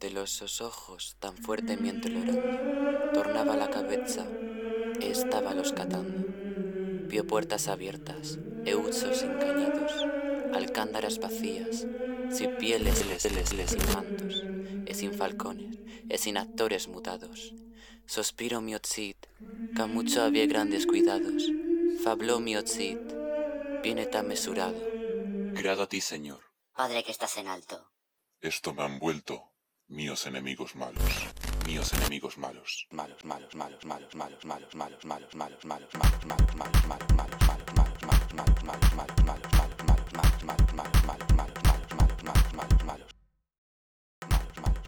De los ojos tan fuertemente llorando, tornaba la cabeza estaba los catando. Vio puertas abiertas, euchos encañados, alcándaras vacías, sin pieles, les, les, les, sin mantos, e sin falcones, e sin actores mutados. Sospiro mi otzit, que mucho había grandes cuidados. Fabló mi otzit, viene tan mesurado. Grado a ti, Señor. Padre que estás en alto. Esto me han vuelto míos enemigos malos. Míos enemigos malos. Malos, malos, malos, malos, malos, malos, malos, malos, malos, malos, malos, malos, malos, malos, malos,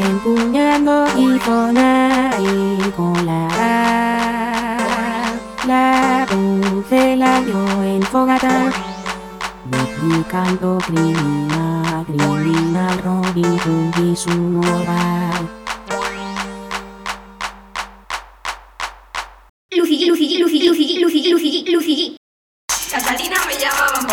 Empuñando y con ahí con la la dulce la dio en fogata. Criminal, criminal Robin y su moral. Lucy, Lucy, Lucy, Lucy, Lucy, Lucy, Lucy. Catalina me llamaban,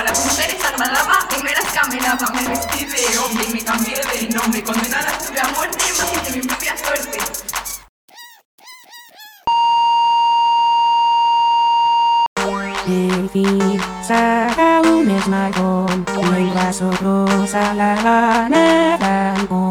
el armaba, las mujeres armadaban, primeras caminaban, me vestí de hombre y me cambié de nombre, condenada estuve a muerte, más hice mi propia suerte. El fin saca un esmagón mientras otros alaban el campo.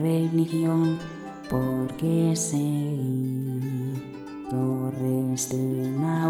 religión, porque seguidores de una